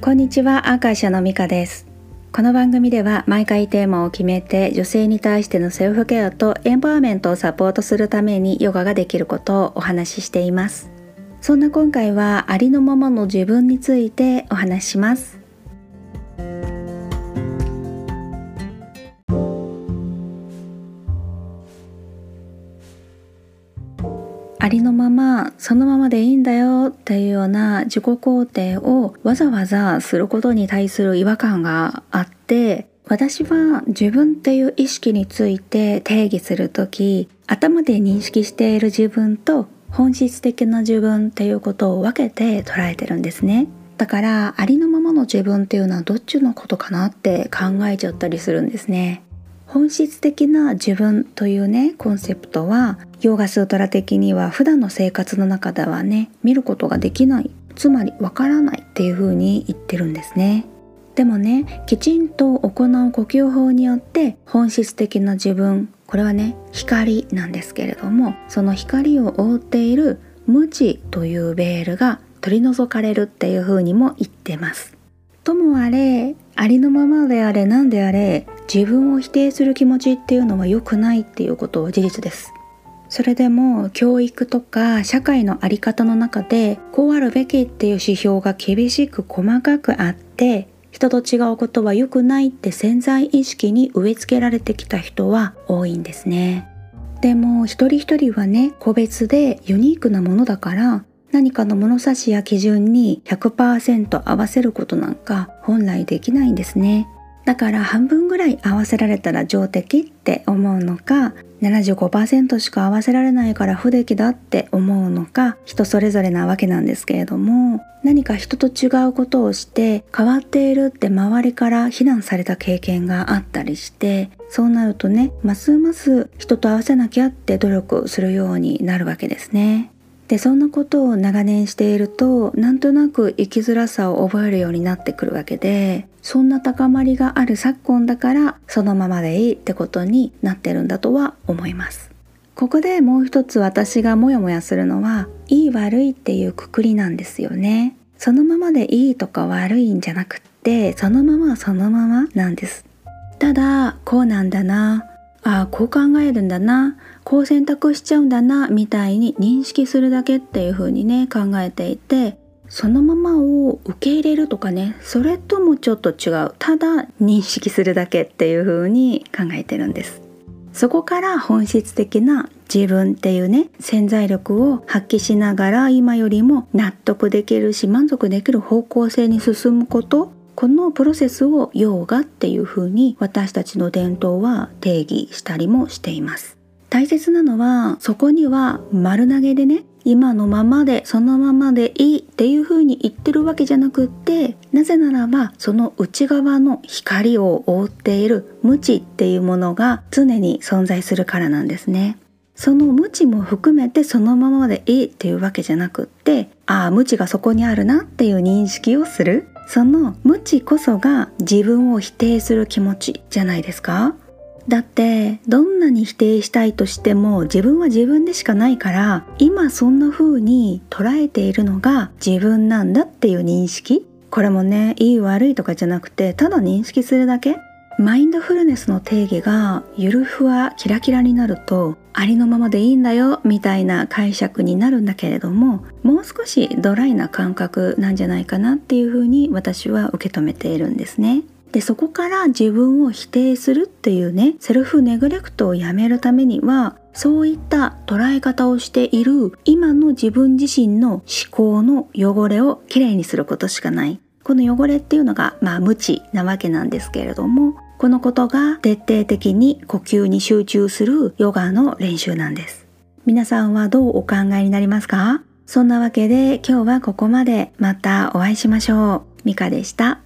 こんにちは、アーカイ社のミカです。この番組では毎回テーマを決めて女性に対してのセルフケアとエンパワーメントをサポートするためにヨガができることをお話ししています。そんな今回はありのままの自分についてお話しします。ありのままそのままでいいんだよっていうような自己肯定をわざわざすることに対する違和感があって私は自分っていう意識について定義する時頭で認識している自分と本質的な自分っていうことを分けて捉えてるんですね。だからありのままの自分っていうのはどっちのことかなって考えちゃったりするんですね。本質的な自分というねコンセプトはヨーガスートラ的には普段の生活の中ではね見ることができない。つまりわからないっていう風に言ってるんですね。でもねきちんと行う呼吸法によって本質的な自分これはね光なんですけれどもその光を覆っている無知というベールが取り除かれるっていう風にも言ってます。ともあれありのままであれ何であれ自分を否定する気持ちっていうのは良くないっていうことは事実です。それでも教育とか社会の在り方の中でこうあるべきっていう指標が厳しく細かくあって人と違うことは良くないって潜在意識に植え付けられてきた人は多いんですね。でも一人一人はね個別でユニークなものだから何かの物差しや基準に100%合わせることなんか本来できないんですね。だから半分ぐらい合わせられたら上出来って思うのか75%しか合わせられないから不出来だって思うのか人それぞれなわけなんですけれども何か人と違うことをして変わっているって周りから非難された経験があったりしてそうなるとねますます人と合わせなきゃって努力するようになるわけですね。でそんなことを長年しているとなんとなく生きづらさを覚えるようになってくるわけでそんな高まりがある昨今だからそのままでいいってことになってるんだとは思います。ここでもう一つ私がモヤモヤするのはいい悪いっていうくくりなんですよね。そのままでいいとか悪いんじゃなくってそのままそのままなんです。ただこうなんだな。ああこう考えるんだな。こう選択しちゃうんだなみたいに認識するだけっていう風にね考えていてそのままを受け入れるとかねそれともちょっと違う。ただ認識するだけっていう風に考えてるんです。そこから本質的な自分っていうね潜在力を発揮しながら今よりも納得できるし満足できる方向性に進むことこのプロセスをヨーガっていう風に私たちの伝統は定義したりもしています。大切なのはそこには丸投げでね今のままでそのままでいいっていう風に言ってるわけじゃなくってなぜならばその内側の光を覆っている無知っていうものが常に存在するからなんですね。その無知も含めてそのままでいいっていうわけじゃなくってああ無知がそこにあるなっていう認識をする。その無知こそが自分を否定する気持ちじゃないですか？だってどんなに否定したいとしても自分は自分でしかないから今そんな風に捉えているのが自分なんだっていう認識。これもねいい悪いとかじゃなくてただ認識するだけ。マインドフルネスの定義がゆるふわキラキラになるとありのままでいいんだよみたいな解釈になるんだけれどももう少しドライな感覚なんじゃないかなっていうふうに私は受け止めているんですね。でそこから自分を否定するっていうねセルフネグレクトをやめるためにはそういった捉え方をしている今の自分自身の思考の汚れをきれいにすることしかないこの汚れっていうのがまあ無知なわけなんですけれどもこのことが徹底的に呼吸に集中するヨガの練習なんです。皆さんはどうお考えになりますか？そんなわけで今日はここまで。またお会いしましょう。ミカでした。